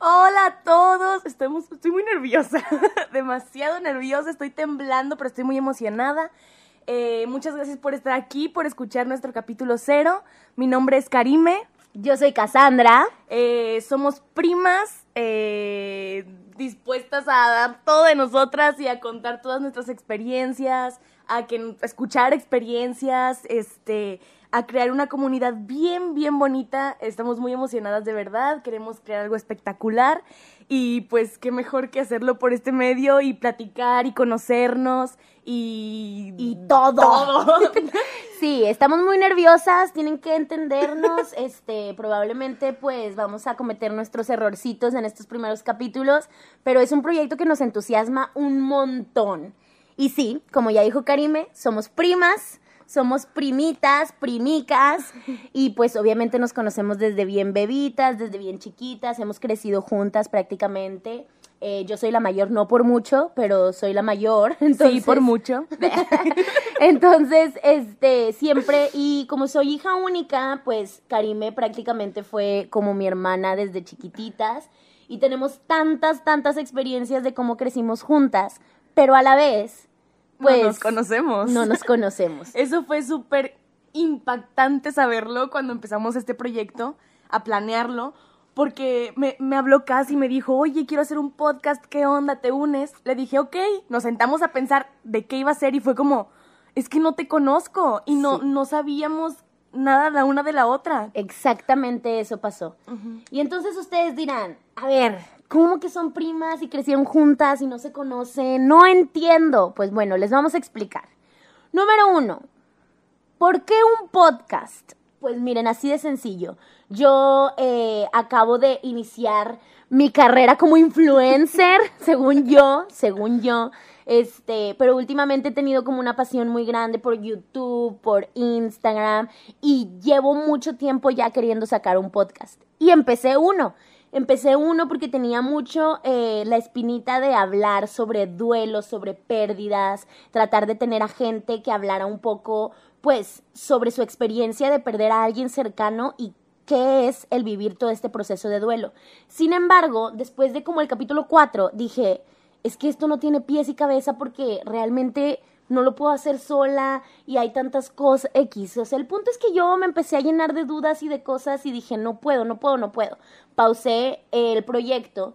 Hola a todos. Estoy, mu- estoy muy nerviosa. Demasiado nerviosa. Estoy temblando, pero estoy muy emocionada. Eh, muchas gracias por estar aquí, por escuchar nuestro capítulo cero. Mi nombre es Karime. Yo soy Cassandra. Eh, somos primas eh, dispuestas a dar todo de nosotras y a contar todas nuestras experiencias, a que, escuchar experiencias, este, a crear una comunidad bien, bien bonita. Estamos muy emocionadas de verdad, queremos crear algo espectacular y pues qué mejor que hacerlo por este medio y platicar y conocernos y... Y todo. todo. Sí, estamos muy nerviosas, tienen que entendernos. Este, probablemente pues vamos a cometer nuestros errorcitos en estos primeros capítulos, pero es un proyecto que nos entusiasma un montón. Y sí, como ya dijo Karime, somos primas, somos primitas, primicas, y pues obviamente nos conocemos desde bien bebitas, desde bien chiquitas, hemos crecido juntas prácticamente. Eh, yo soy la mayor, no por mucho, pero soy la mayor. sí, por mucho. entonces, este, siempre, y como soy hija única, pues Karime prácticamente fue como mi hermana desde chiquititas. Y tenemos tantas, tantas experiencias de cómo crecimos juntas, pero a la vez, pues. no nos conocemos. No nos conocemos. Eso fue súper impactante saberlo cuando empezamos este proyecto, a planearlo, porque me, me habló casi y me dijo, oye, quiero hacer un podcast, ¿qué onda? ¿Te unes? Le dije, ok, nos sentamos a pensar de qué iba a ser y fue como, es que no te conozco y no, Sí. no sabíamos nada la una de la otra. Exactamente eso pasó. Y entonces ustedes dirán, a ver, ¿cómo que son primas y crecieron juntas y no se conocen? No entiendo. Pues bueno, les vamos a explicar. Número uno, ¿por qué un podcast? Pues miren, así de sencillo. Yo eh, acabo de iniciar mi carrera como influencer, según yo, según yo. Este, pero últimamente he tenido como una pasión muy grande por YouTube, por Instagram y llevo mucho tiempo ya queriendo sacar un podcast. Y empecé uno. Empecé uno porque tenía mucho eh, la espinita de hablar sobre duelos, sobre pérdidas, tratar de tener a gente que hablara un poco, pues, sobre su experiencia de perder a alguien cercano y qué es el vivir todo este proceso de duelo. Sin embargo, después de como el capítulo 4, dije, es que esto no tiene pies y cabeza porque realmente no lo puedo hacer sola y hay tantas cosas X. O sea, el punto es que yo me empecé a llenar de dudas y de cosas y dije, no puedo, no puedo, no puedo. Pausé el proyecto,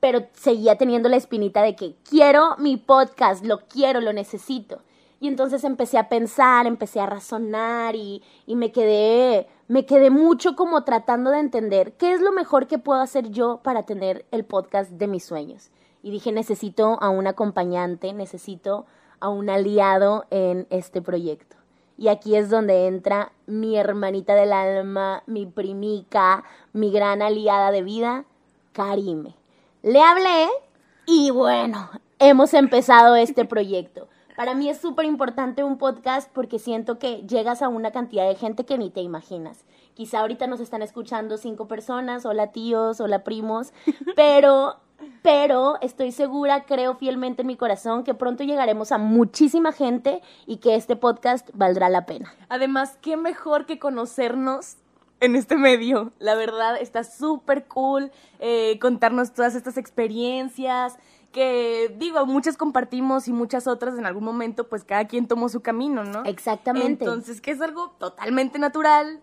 pero seguía teniendo la espinita de que quiero mi podcast, lo quiero, lo necesito. Y entonces empecé a pensar, empecé a razonar y, y me quedé, me quedé mucho como tratando de entender qué es lo mejor que puedo hacer yo para tener el podcast de mis sueños. Y dije, necesito a un acompañante, necesito a un aliado en este proyecto. Y aquí es donde entra mi hermanita del alma, mi primica, mi gran aliada de vida, Karime. Le hablé y bueno, hemos empezado este proyecto. Para mí es súper importante un podcast porque siento que llegas a una cantidad de gente que ni te imaginas. Quizá ahorita nos están escuchando cinco personas, hola tíos, hola primos, pero, pero estoy segura, creo fielmente en mi corazón que pronto llegaremos a muchísima gente y que este podcast valdrá la pena. Además, qué mejor que conocernos en este medio. La verdad, está súper cool eh, contarnos todas estas experiencias que, digo, muchas compartimos y muchas otras en algún momento, pues cada quien tomó su camino, ¿no? Exactamente. Entonces, que es algo totalmente natural,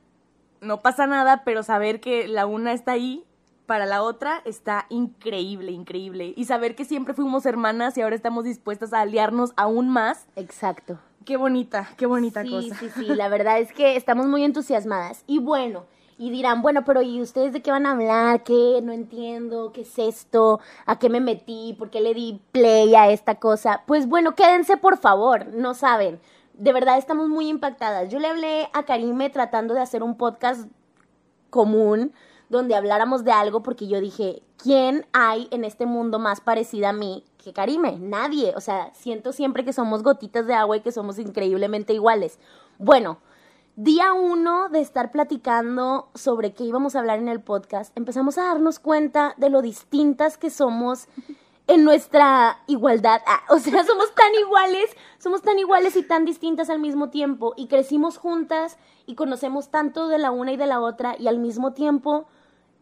no pasa nada, pero saber que la una está ahí para la otra está increíble, increíble. Y saber que siempre fuimos hermanas y ahora estamos dispuestas a aliarnos aún más. Exacto. Qué bonita, qué bonita sí, cosa. Sí, sí, la verdad es que estamos muy entusiasmadas. Y bueno, y dirán, bueno, pero ¿y ustedes de qué van a hablar? ¿Qué? No entiendo, ¿qué es esto? ¿A qué me metí? ¿Por qué le di play a esta cosa? Pues bueno, quédense por favor, no saben. De verdad estamos muy impactadas. Yo le hablé a Karime tratando de hacer un podcast común donde habláramos de algo porque yo dije, ¿quién hay en este mundo más parecida a mí que Karime? Nadie. O sea, siento siempre que somos gotitas de agua y que somos increíblemente iguales. Bueno, día uno de estar platicando sobre qué íbamos a hablar en el podcast, empezamos a darnos cuenta de lo distintas que somos en nuestra igualdad. Ah, o sea, somos tan iguales, somos tan iguales y tan distintas al mismo tiempo y crecimos juntas y conocemos tanto de la una y de la otra y al mismo tiempo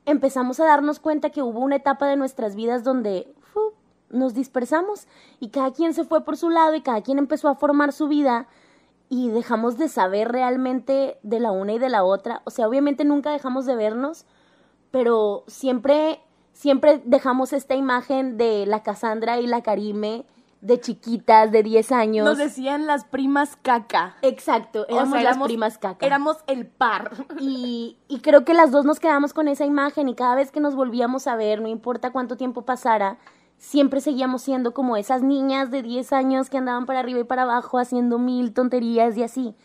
empezamos a darnos cuenta que hubo una etapa de nuestras vidas donde fu, nos dispersamos y cada quien se fue por su lado y cada quien empezó a formar su vida y dejamos de saber realmente de la una y de la otra. O sea, obviamente nunca dejamos de vernos, pero siempre, siempre dejamos esta imagen de la Cassandra y la Karime de chiquitas, de 10 años. Nos decían las primas caca. Exacto, O éramos sea, las primas caca. Éramos el par. Y, y creo que las dos nos quedamos con esa imagen y cada vez que nos volvíamos a ver, no importa cuánto tiempo pasara, siempre seguíamos siendo como esas niñas de 10 años que andaban para arriba y para abajo haciendo mil tonterías y así.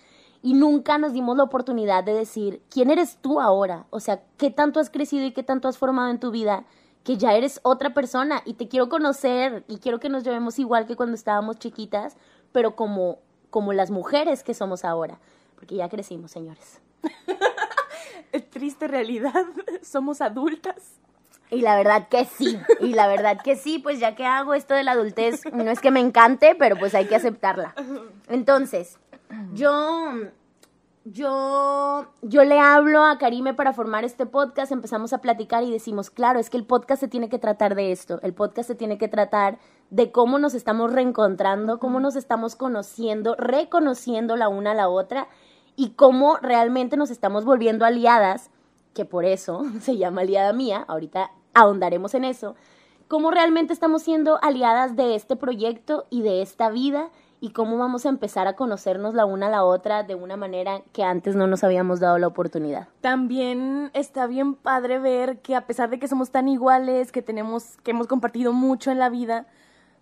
Y nunca nos dimos la oportunidad de decir, ¿quién eres tú ahora? O sea, ¿qué tanto has crecido y qué tanto has formado en tu vida? Que ya eres otra persona y te quiero conocer y quiero que nos llevemos igual que cuando estábamos chiquitas, pero como, como las mujeres que somos ahora. Porque ya crecimos, señores. Triste realidad. Somos adultas. Y la verdad que sí, y la verdad que sí, pues ya que hago esto de la adultez, no es que me encante, pero pues hay que aceptarla. Entonces, yo, yo, yo le hablo a Karime para formar este podcast, empezamos a platicar y decimos, claro, es que el podcast se tiene que tratar de esto, el podcast se tiene que tratar de cómo nos estamos reencontrando, cómo nos estamos conociendo, reconociendo la una a la otra y cómo realmente nos estamos volviendo aliadas que por eso se llama aliada mía, ahorita ahondaremos en eso, cómo realmente estamos siendo aliadas de este proyecto y de esta vida y cómo vamos a empezar a conocernos la una a la otra de una manera que antes no nos habíamos dado la oportunidad. También está bien padre ver que a pesar de que somos tan iguales, que tenemos, que hemos compartido mucho en la vida,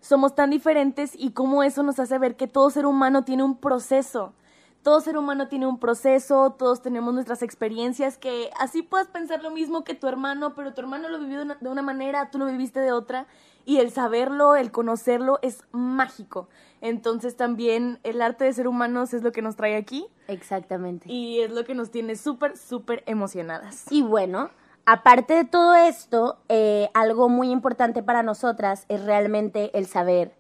somos tan diferentes y cómo eso nos hace ver que todo ser humano tiene un proceso. Todo ser humano tiene un proceso, todos tenemos nuestras experiencias, que así puedas pensar lo mismo que tu hermano, pero tu hermano lo vivió de una, de una manera, tú lo viviste de otra, y el saberlo, el conocerlo es mágico. Entonces también el arte de ser humanos es lo que nos trae aquí Exactamente. y es lo que nos tiene súper, súper emocionadas. Y bueno, aparte de todo esto, eh, algo muy importante para nosotras es realmente el saber,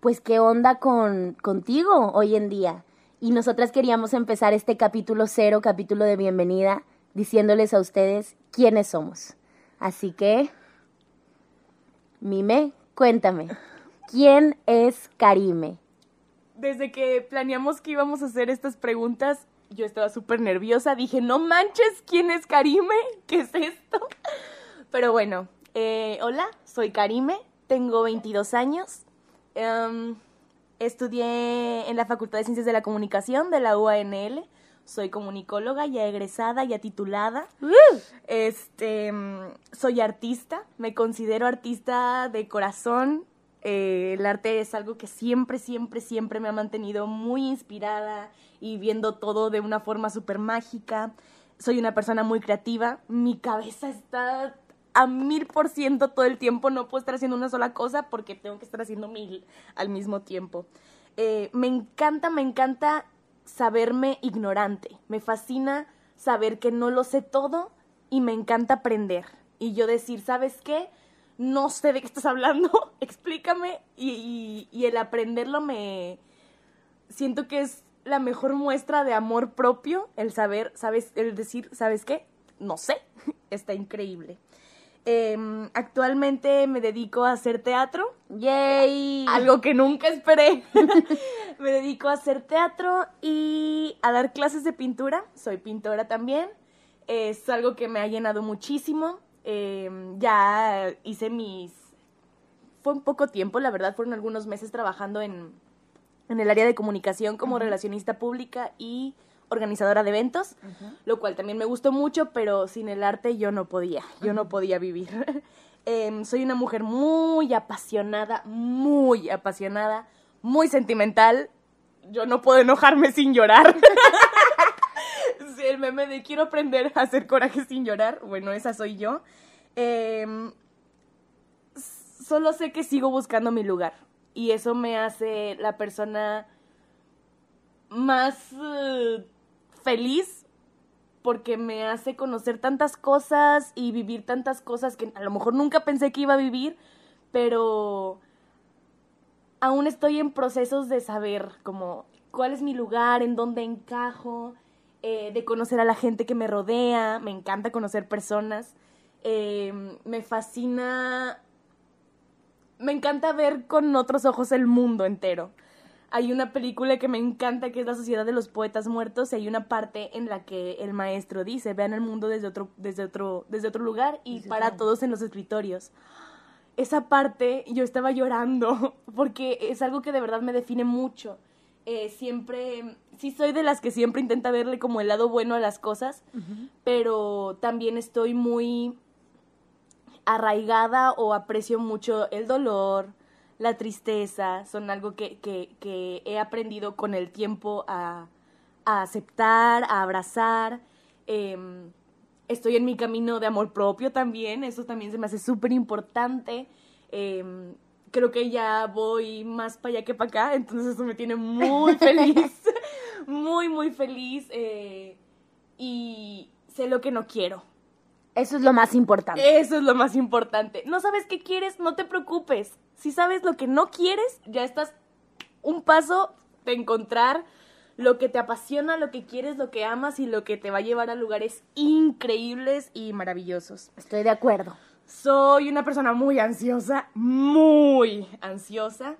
pues, qué onda con, contigo hoy en día. Y nosotras queríamos empezar este capítulo cero, capítulo de bienvenida, diciéndoles a ustedes quiénes somos. Así que, Mime, cuéntame, ¿quién es Karime? Desde que planeamos que íbamos a hacer estas preguntas, yo estaba súper nerviosa. Dije, no manches, ¿quién es Karime? ¿Qué es esto? Pero bueno, eh, hola, soy Karime, tengo 22 años. Em, estudié en la Facultad de Ciencias de la Comunicación de la UANL. Soy comunicóloga, ya egresada, ya titulada. Este, mm, soy artista, me considero artista de corazón. Eh, el arte es algo que siempre, siempre, siempre me ha mantenido muy inspirada y viendo todo de una forma súper mágica. Soy una persona muy creativa, mi cabeza está a mil por ciento todo el tiempo, no puedo estar haciendo una sola cosa porque tengo que estar haciendo mil al mismo tiempo. Eh, me encanta, me encanta saberme ignorante. Me fascina saber que no lo sé todo y me encanta aprender. Y yo decir, ¿sabes qué? No sé de qué estás hablando, explícame. Y, el aprenderlo me... Siento que es la mejor muestra de amor propio, el saber, ¿sabes? El decir, ¿sabes qué? No sé. Está increíble. Em, actualmente me dedico a hacer teatro ¡Yay! algo que nunca esperé. Me dedico a hacer teatro y a dar clases de pintura. Soy pintora también. Es algo que me ha llenado muchísimo. Eh, ya hice mis... Fue un poco tiempo, la verdad, fueron algunos meses trabajando en, en el área de comunicación como relacionista pública y organizadora de eventos, lo cual también me gustó mucho, pero sin el arte yo no podía, yo no podía vivir. Em, soy una mujer muy apasionada, muy apasionada, muy sentimental. Yo no puedo enojarme sin llorar. Sí, el meme de quiero aprender a hacer coraje sin llorar. Bueno, esa soy yo. Em, solo sé que sigo buscando mi lugar. Y eso me hace la persona más eh, feliz porque me hace conocer tantas cosas y vivir tantas cosas que a lo mejor nunca pensé que iba a vivir, pero aún estoy en procesos de saber como cuál es mi lugar, en dónde encajo, eh, de conocer a la gente que me rodea, me encanta conocer personas. eh, me fascina, me encanta ver con otros ojos el mundo entero. Hay una película que me encanta que es La Sociedad de los Poetas Muertos y hay una parte en la que el maestro dice, vean el mundo desde otro, desde otro, desde otro lugar y para todos en los escritorios. Esa parte yo estaba llorando porque es algo que de verdad me define mucho. Eh, siempre, sí soy de las que siempre intenta verle como el lado bueno a las cosas, pero también estoy muy arraigada o aprecio mucho el dolor, la tristeza, son algo que, que, que he aprendido con el tiempo a, a aceptar, a abrazar. Em, estoy en mi camino de amor propio también, eso también se me hace súper importante. Em, creo que ya voy más para allá que para acá, entonces eso me tiene muy feliz, muy, muy feliz. eh, y sé lo que no quiero. Eso es lo más importante. Eso es lo más importante. No sabes qué quieres, no te preocupes. Si sabes lo que no quieres, ya estás un paso de encontrar lo que te apasiona, lo que quieres, lo que amas y lo que te va a llevar a lugares increíbles y maravillosos. Estoy de acuerdo. Soy una persona muy ansiosa, muy ansiosa,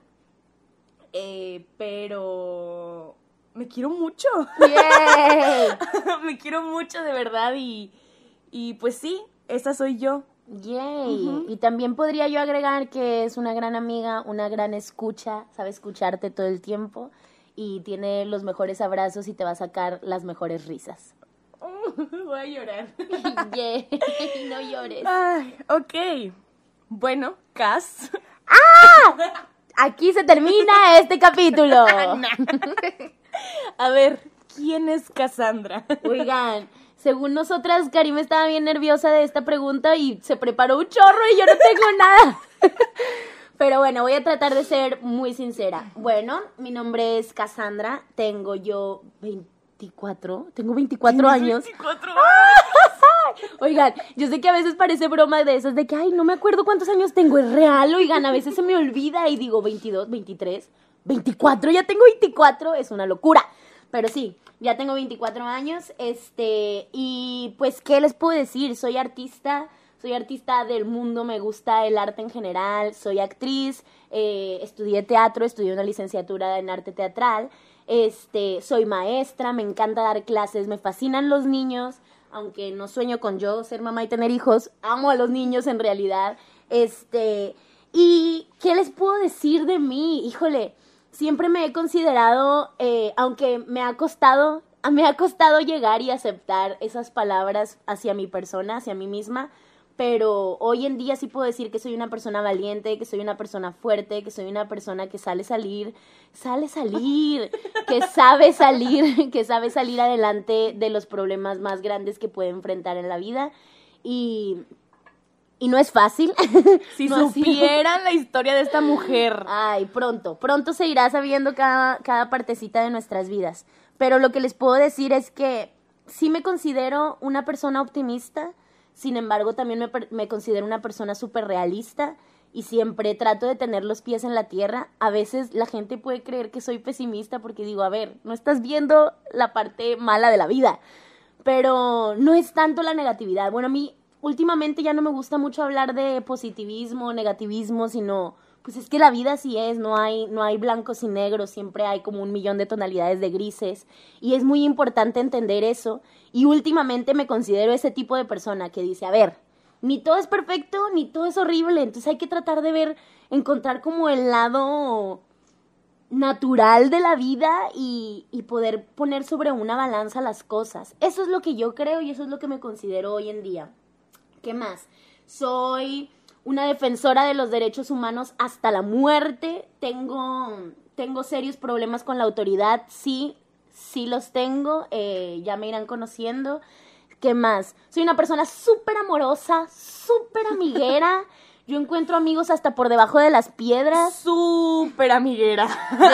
eh, pero me quiero mucho. Me quiero mucho de verdad y, y pues sí, esa soy yo. Yay. Y también podría yo agregar que es una gran amiga, una gran escucha, sabe escucharte todo el tiempo y tiene los mejores abrazos y te va a sacar las mejores risas. Voy a llorar. Yay. No llores. Ay, ok. Bueno, Cass. Aquí se termina este capítulo. A ver, ¿quién es Cassandra? Oigan, según nosotras, Karim estaba bien nerviosa de esta pregunta y se preparó un chorro y yo no tengo nada. Pero bueno, voy a tratar de ser muy sincera. Bueno, mi nombre es Cassandra, tengo yo 24, tengo 24 años. 24 Oigan, yo sé que a veces parece broma de esas de que, ay, no me acuerdo cuántos años tengo, es real, oigan, a veces se me olvida y digo 22, 23, 24, ya tengo 24, es una locura. Pero sí, ya tengo 24 años, este, y pues, ¿qué les puedo decir? Soy artista, soy artista del mundo, me gusta el arte en general, soy actriz, eh, estudié teatro, estudié una licenciatura en arte teatral, este, soy maestra, me encanta dar clases, me fascinan los niños, aunque no sueño con yo ser mamá y tener hijos, amo a los niños en realidad, este, y ¿qué les puedo decir de mí? Híjole, siempre me he considerado, eh, aunque me ha costado, me ha costado llegar y aceptar esas palabras hacia mi persona, hacia mí misma, pero hoy en día sí puedo decir que soy una persona valiente, que soy una persona fuerte, que soy una persona que sale salir, sale salir, que sabe salir, que sabe salir adelante de los problemas más grandes que puede enfrentar en la vida. Y y no es fácil. Si No sido- supieran la historia de esta mujer. Ay, pronto, pronto se irá sabiendo cada, cada partecita de nuestras vidas. Pero lo que les puedo decir es que sí me considero una persona optimista, sin embargo también me, me considero una persona súper realista y siempre trato de tener los pies en la tierra. A veces la gente puede creer que soy pesimista porque digo, a ver, no estás viendo la parte mala de la vida pero no es tanto la negatividad. Bueno, a mí últimamente ya no me gusta mucho hablar de positivismo, negativismo, sino pues es que la vida así es, no hay no hay blancos y negros, siempre hay como un millón de tonalidades de grises y es muy importante entender eso y últimamente me considero ese tipo de persona que dice, a ver, ni todo es perfecto, ni todo es horrible, entonces hay que tratar de ver encontrar como el lado natural de la vida y, y poder poner sobre una balanza las cosas. Eso es lo que yo creo y eso es lo que me considero hoy en día. ¿Qué más? Soy una defensora de los derechos humanos hasta la muerte. Tengo, tengo serios problemas con la autoridad. Sí, sí los tengo. eh, ya me irán conociendo. ¿Qué más? Soy una persona súper amorosa, súper amiguera. Yo encuentro amigos hasta por debajo de las piedras Súper amiguera.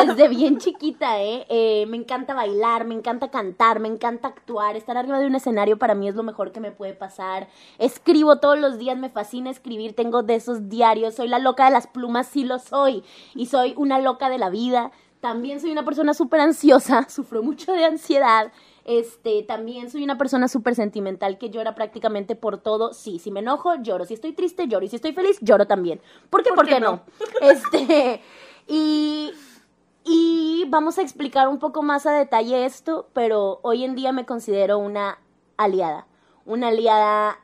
desde bien chiquita, ¿eh? ¿eh? Me encanta bailar, me encanta cantar, me encanta actuar. Estar arriba de un escenario para mí es lo mejor que me puede pasar. Escribo todos los días, me fascina escribir, tengo de esos diarios. Soy la loca de las plumas, sí lo soy. Y soy una loca de la vida. También soy una persona súper ansiosa, sufro mucho de ansiedad. Este, también soy una persona súper sentimental que llora prácticamente por todo. Sí, si me enojo, lloro. Si estoy triste, lloro. Y si estoy feliz, lloro también. ¿Por qué? ¿Por, qué, no? Este, y, y vamos a explicar un poco más a detalle esto, pero hoy en día me considero una aliada. Una aliada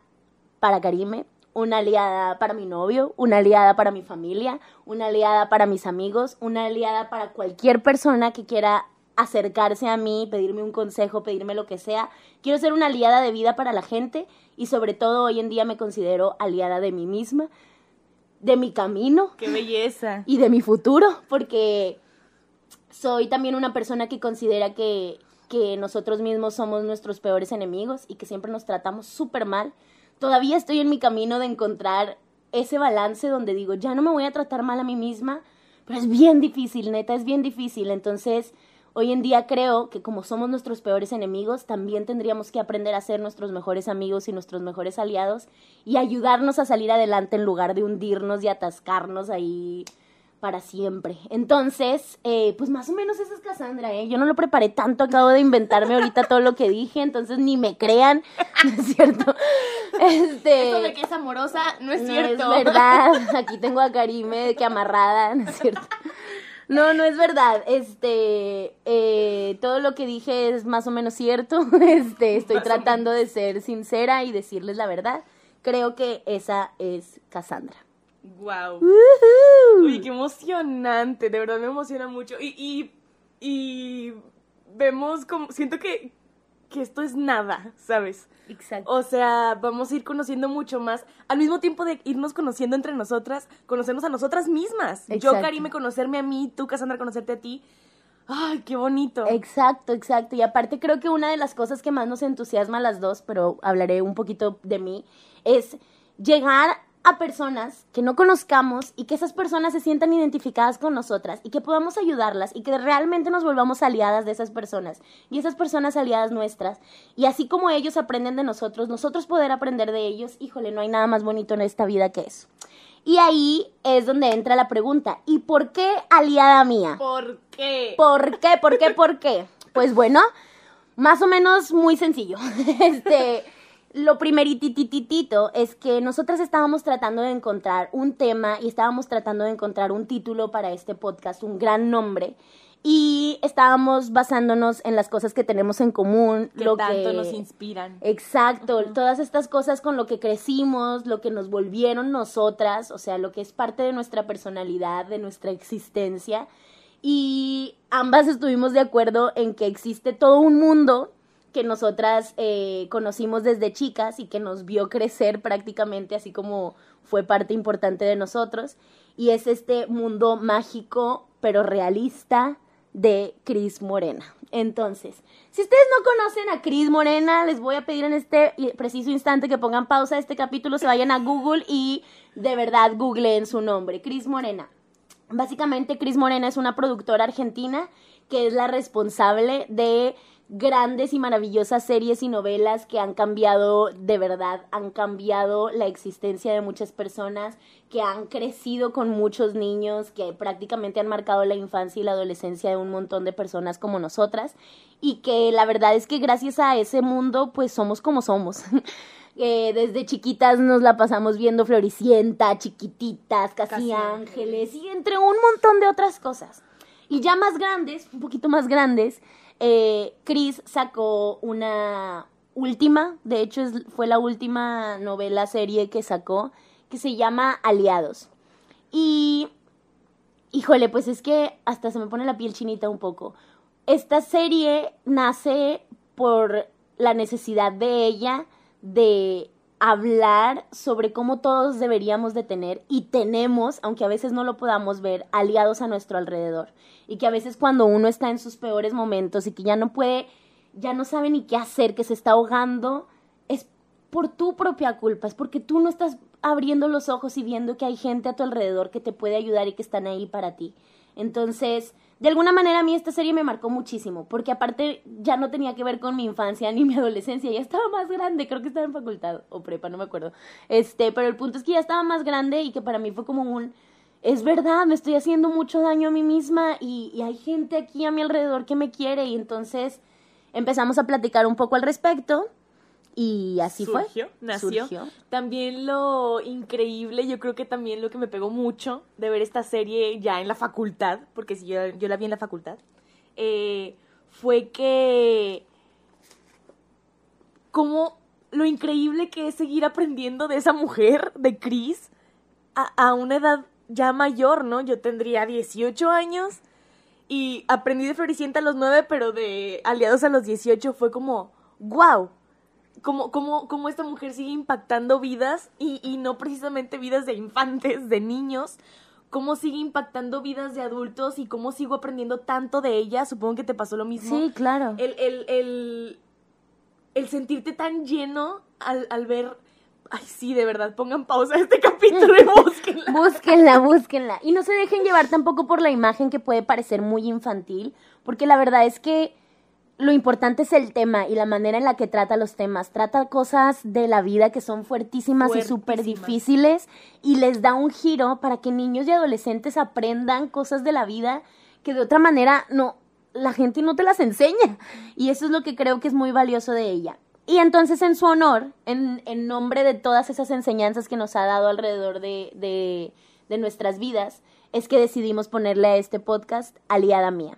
para Karime, una aliada para mi novio, una aliada para mi familia, una aliada para mis amigos, una aliada para cualquier persona que quiera acercarse a mí, pedirme un consejo, pedirme lo que sea. Quiero ser una aliada de vida para la gente y sobre todo hoy en día me considero aliada de mí misma, de mi camino. ¡Qué belleza! Y de mi futuro, porque soy también una persona que considera que, que nosotros mismos somos nuestros peores enemigos y que siempre nos tratamos súper mal todavía estoy en mi camino de encontrar ese balance donde digo, ya no me voy a tratar mal a mí misma, pero es bien difícil, neta, es bien difícil. Entonces, hoy en día creo que como somos nuestros peores enemigos, también tendríamos que aprender a ser nuestros mejores amigos y nuestros mejores aliados y ayudarnos a salir adelante en lugar de hundirnos y atascarnos ahí para siempre. Entonces, eh, pues más o menos esa es Cassandra, ¿eh? Yo no lo preparé tanto, acabo de inventarme ahorita todo lo que dije, entonces ni me crean, ¿no es cierto? Este, Eso de que es amorosa no es cierto. Es verdad, aquí tengo a Karime que amarrada, ¿no es cierto? No, no es verdad. Este, eh, todo lo que dije es más o menos cierto. Este, estoy tratando de ser sincera y decirles la verdad. Creo que esa es Cassandra. Wow. Uy, qué emocionante, de verdad me emociona mucho. Y, y, y vemos como, siento que, que esto es nada, ¿sabes? Exacto. O sea, vamos a ir conociendo mucho más. Al mismo tiempo de irnos conociendo entre nosotras, conocernos a nosotras mismas. Yo, Karime, conocerme a mí, tú, Cassandra, conocerte a ti. Ay, qué bonito. Exacto, exacto. Y aparte creo que una de las cosas que más nos entusiasma a las dos, pero hablaré un poquito de mí, es llegar a personas que no conozcamos y que esas personas se sientan identificadas con nosotras y que podamos ayudarlas y que realmente nos volvamos aliadas de esas personas y esas personas aliadas nuestras. Y así como ellos aprenden de nosotros, nosotros poder aprender de ellos, híjole, no hay nada más bonito en esta vida que eso. Y ahí es donde entra la pregunta, ¿y por qué aliada mía? ¿Por qué? ¿Por qué? ¿Por qué? ¿Por qué? Pues bueno, más o menos muy sencillo. Este lo primeritititito es que nosotras estábamos tratando de encontrar un tema y estábamos tratando de encontrar un título para este podcast, un gran nombre. Y estábamos basándonos en las cosas que tenemos en común. Que lo tanto nos inspiran. Exacto, todas estas cosas con lo que crecimos, lo que nos volvieron nosotras, o sea, lo que es parte de nuestra personalidad, de nuestra existencia. Y ambas estuvimos de acuerdo en que existe todo un mundo que nosotras eh, conocimos desde chicas y que nos vio crecer prácticamente, así como fue parte importante de nosotros. Y es este mundo mágico, pero realista, de Cris Morena. Entonces, si ustedes no conocen a Cris Morena, les voy a pedir en este preciso instante que pongan pausa a este capítulo, se vayan a Google y de verdad googleen su nombre, Cris Morena. Básicamente, Cris Morena es una productora argentina que es la responsable de grandes y maravillosas series y novelas que han cambiado de verdad, han cambiado la existencia de muchas personas, que han crecido con muchos niños, que prácticamente han marcado la infancia y la adolescencia de un montón de personas como nosotras y que la verdad es que gracias a ese mundo pues somos como somos. Eh, desde chiquitas nos la pasamos viendo Floricienta, chiquititas, casi, ángeles y entre un montón de otras cosas. Y ya más grandes, un poquito más grandes, eh, Chris sacó una última, de hecho fue la última novela serie que sacó, que se llama Aliados. Y, híjole, pues es que hasta se me pone la piel chinita un poco. Esta serie nace por la necesidad de ella de hablar sobre cómo todos deberíamos de tener y tenemos, aunque a veces no lo podamos ver, aliados a nuestro alrededor. Y que a veces cuando uno está en sus peores momentos y que ya no puede, ya no sabe ni qué hacer, que se está ahogando, es por tu propia culpa, es porque tú no estás abriendo los ojos y viendo que hay gente a tu alrededor que te puede ayudar y que están ahí para ti. Entonces, de alguna manera a mí esta serie me marcó muchísimo, porque aparte ya no tenía que ver con mi infancia ni mi adolescencia, ya estaba más grande, creo que estaba en facultad o prepa, no me acuerdo. Este, pero el punto es que ya estaba más grande y que para mí fue como un es verdad, me estoy haciendo mucho daño a mí misma y, y hay gente aquí a mi alrededor que me quiere. Y entonces empezamos a platicar un poco al respecto y así Surgió, fue. nació. Surgió. También lo increíble, yo creo que también lo que me pegó mucho de ver esta serie ya en la facultad, porque si yo, yo la vi en la facultad, eh, fue que como lo increíble que es seguir aprendiendo de esa mujer, de Chris, a, a una edad ya mayor, ¿no? Yo tendría 18 años y aprendí de Floricienta a los 9, pero de Aliados a los 18 fue como, wow, como, como, como esta mujer sigue impactando vidas y, y no precisamente vidas de infantes, de niños, cómo sigue impactando vidas de adultos y cómo sigo aprendiendo tanto de ella. Supongo que te pasó lo mismo. Sí, claro. El, el, el, el sentirte tan lleno al, al ver... Ay, sí, de verdad, pongan pausa a este capítulo y búsquenla. Búsquenla, búsquenla. Y no se dejen llevar tampoco por la imagen que puede parecer muy infantil, porque la verdad es que lo importante es el tema y la manera en la que trata los temas. Trata cosas de la vida que son fuertísimas, y súper difíciles y les da un giro para que niños y adolescentes aprendan cosas de la vida que de otra manera no, la gente no te las enseña. Y eso es lo que creo que es muy valioso de ella. Y entonces en su honor, en, en nombre de todas esas enseñanzas que nos ha dado alrededor de, de, de nuestras vidas, es que decidimos ponerle a este podcast Aliada Mía.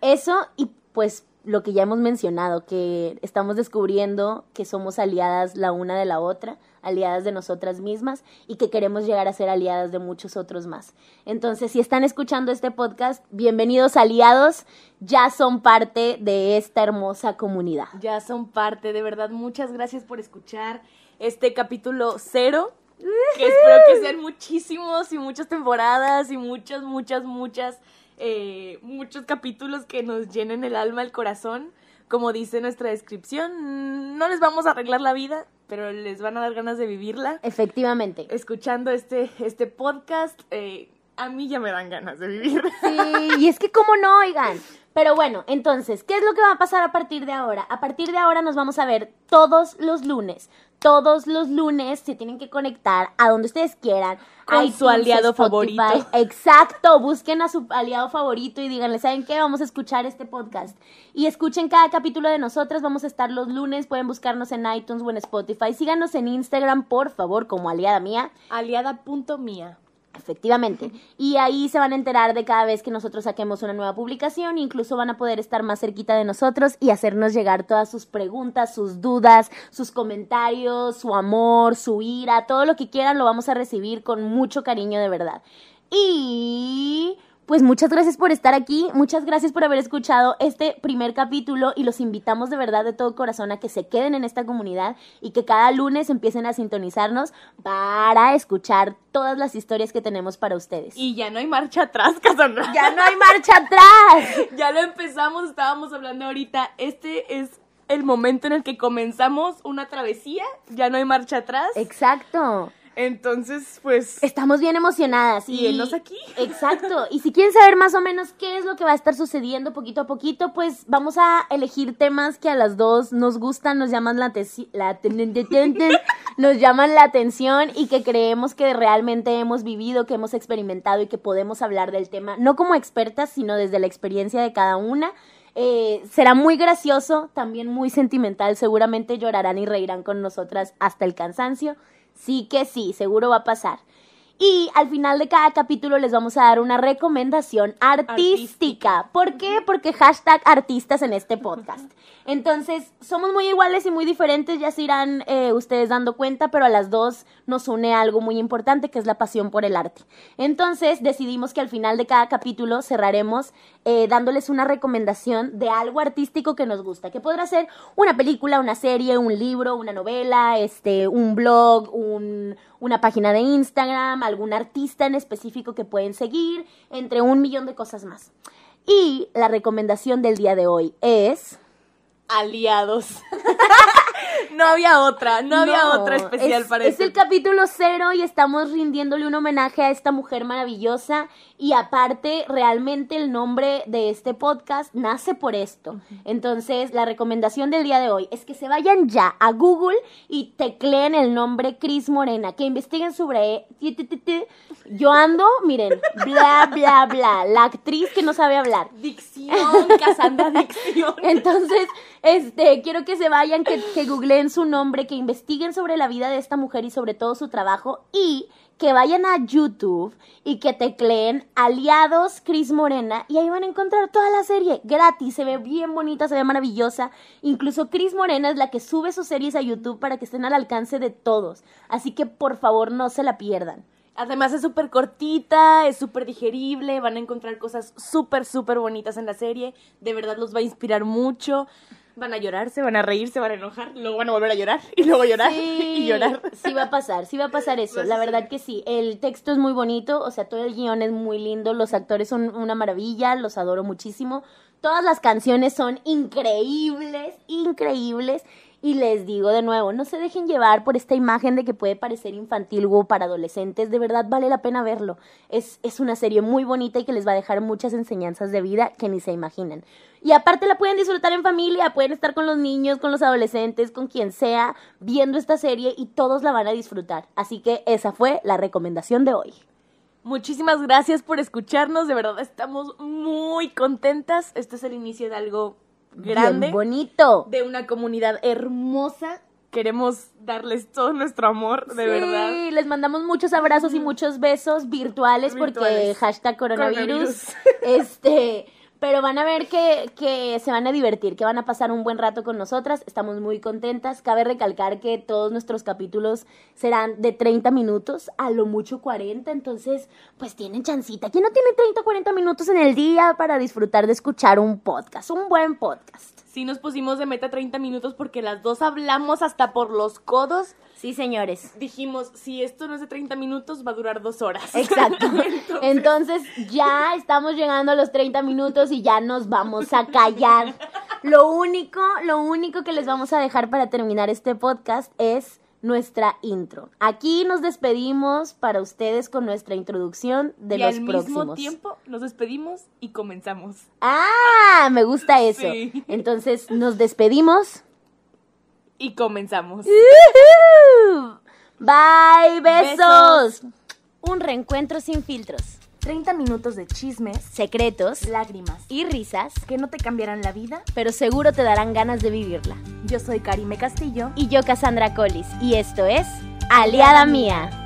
Eso y pues lo que ya hemos mencionado, que estamos descubriendo que somos aliadas la una de la otra, aliadas de nosotras mismas y que queremos llegar a ser aliadas de muchos otros más. Entonces, si están escuchando este podcast, bienvenidos aliados, ya son parte de esta hermosa comunidad. Ya son parte, de verdad, muchas gracias por escuchar este capítulo cero. Que espero que sean muchísimos y muchas temporadas y muchas, muchas, muchas, eh, muchos capítulos que nos llenen el alma, el corazón. Como dice nuestra descripción, no les vamos a arreglar la vida, pero les van a dar ganas de vivirla. Efectivamente. Escuchando este, este podcast, eh, a mí ya me dan ganas de vivir. Sí, y es que cómo no, oigan. Pero bueno, entonces, ¿qué es lo que va a pasar a partir de ahora? A partir de ahora nos vamos a ver todos los lunes. Todos los lunes se tienen que conectar a donde ustedes quieran. Con su aliado favorito. Exacto, busquen a su aliado favorito y díganle, ¿saben qué? Vamos a escuchar este podcast. Y escuchen cada capítulo de nosotras, vamos a estar los lunes, pueden buscarnos en iTunes o en Spotify. Síganos en Instagram, por favor, como aliada mía. Aliada.mía. Efectivamente. Y ahí se van a enterar de cada vez que nosotros saquemos una nueva publicación. Incluso van a poder estar más cerquita de nosotros y hacernos llegar todas sus preguntas, sus dudas, sus comentarios, su amor, su ira, todo lo que quieran lo vamos a recibir con mucho cariño de verdad. Y pues muchas gracias por estar aquí, muchas gracias por haber escuchado este primer capítulo y los invitamos de verdad de todo corazón a que se queden en esta comunidad y que cada lunes empiecen a sintonizarnos para escuchar todas las historias que tenemos para ustedes. Y ya no hay marcha atrás, Cassandra. ya no hay marcha atrás. ya lo empezamos, estábamos hablando ahorita. Este es el momento en el que comenzamos una travesía, ya no hay marcha atrás. Exacto. Entonces, pues, Estamos bien emocionadas. y aquí. Exacto. Y si quieren saber más o menos qué es lo que va a estar sucediendo poquito a poquito, pues vamos a elegir temas que a las dos nos gustan, nos llaman la, la nos llaman la atención y que creemos que realmente hemos vivido, que hemos experimentado y que podemos hablar del tema, no como expertas, sino desde la experiencia de cada una. Eh, será muy gracioso, también muy sentimental, seguramente llorarán y reirán con nosotras hasta el cansancio. Sí que sí, seguro va a pasar. Y al final de cada capítulo les vamos a dar una recomendación artística. ¿Por qué? Porque hashtag artistas en este podcast. Entonces, somos muy iguales y muy diferentes, ya se irán eh, ustedes dando cuenta, pero a las dos nos une algo muy importante, que es la pasión por el arte. Entonces, decidimos que al final de cada capítulo cerraremos eh, dándoles una recomendación de algo artístico que nos gusta, que podrá ser una película, una serie, un libro, una novela, este, un blog, un, una página de Instagram, algún artista en específico que pueden seguir, entre un millón de cosas más. Y la recomendación del día de hoy es... aliados. no había otra, no, había otra especial es, para Es este. el capítulo cero y estamos rindiéndole un homenaje a esta mujer maravillosa y aparte realmente el nombre de este podcast nace por esto. Entonces la recomendación del día de hoy es que se vayan ya a Google y tecleen el nombre Cris Morena, que investiguen sobre... ti. Yo ando, miren, bla, bla, bla, la actriz que no sabe hablar. Dicción adicción, Cassandra adicción. Entonces, este, quiero que se vayan, que, que googleen su nombre, que investiguen sobre la vida de esta mujer y sobre todo su trabajo y que vayan a YouTube y que tecleen Aliados Cris Morena y ahí van a encontrar toda la serie gratis, se ve bien bonita, se ve maravillosa. Incluso Cris Morena es la que sube sus series a YouTube para que estén al alcance de todos. Así que por favor no se la pierdan. Además es súper cortita, es súper digerible, van a encontrar cosas súper, súper bonitas en la serie, de verdad los va a inspirar mucho. Van a llorar, se van a reír, se van a enojar, luego van a volver a llorar y luego llorar y llorar. Sí va a pasar, sí va a pasar eso. La verdad que sí. El texto es muy bonito, o sea, todo el guion es muy lindo, los actores son una maravilla, los adoro muchísimo. Todas las canciones son increíbles, increíbles. Y les digo de nuevo, no se dejen llevar por esta imagen de que puede parecer infantil o para adolescentes. De verdad vale la pena verlo. Es, es una serie muy bonita y que les va a dejar muchas enseñanzas de vida que ni se imaginan. Y aparte la pueden disfrutar en familia, pueden estar con los niños, con los adolescentes, con quien sea, viendo esta serie y todos la van a disfrutar. Así que esa fue la recomendación de hoy. Muchísimas gracias por escucharnos, de verdad estamos muy contentas. Este es el inicio de algo grande. Bien bonito. De una comunidad hermosa. Queremos darles todo nuestro amor, de sí, verdad. les mandamos muchos abrazos y muchos besos virtuales, porque hashtag coronavirus. Coronavirus. este, pero van a ver que, que se van a divertir, que van a pasar un buen rato con nosotras. Estamos muy contentas. Cabe recalcar que todos nuestros capítulos serán de 30 minutos, a lo mucho 40. Entonces, pues tienen chancita. ¿Quién no tiene 30 o 40 minutos en el día para disfrutar de escuchar un podcast? Un buen podcast. Sí nos pusimos de meta 30 minutos porque las dos hablamos hasta por los codos. Sí, señores. Dijimos, si esto no es de 30 minutos, va a durar dos horas. Exacto. Entonces, Entonces ya estamos llegando a los 30 minutos y ya nos vamos a callar. Lo único, lo único que les vamos a dejar para terminar este podcast es nuestra intro. Aquí nos despedimos para ustedes con nuestra introducción de y los al próximos. mismo tiempo nos despedimos y comenzamos. Ah, me gusta eso. Sí. Entonces nos despedimos. Y comenzamos. Bye, besos. Un reencuentro sin filtros, 30 minutos de chismes, secretos lágrimas y risas, que no te cambiarán la vida. pero seguro te darán ganas de vivirla. Yo soy Karime Castillo. Y yo, Cassandra Collis, y esto es Aliada Mía.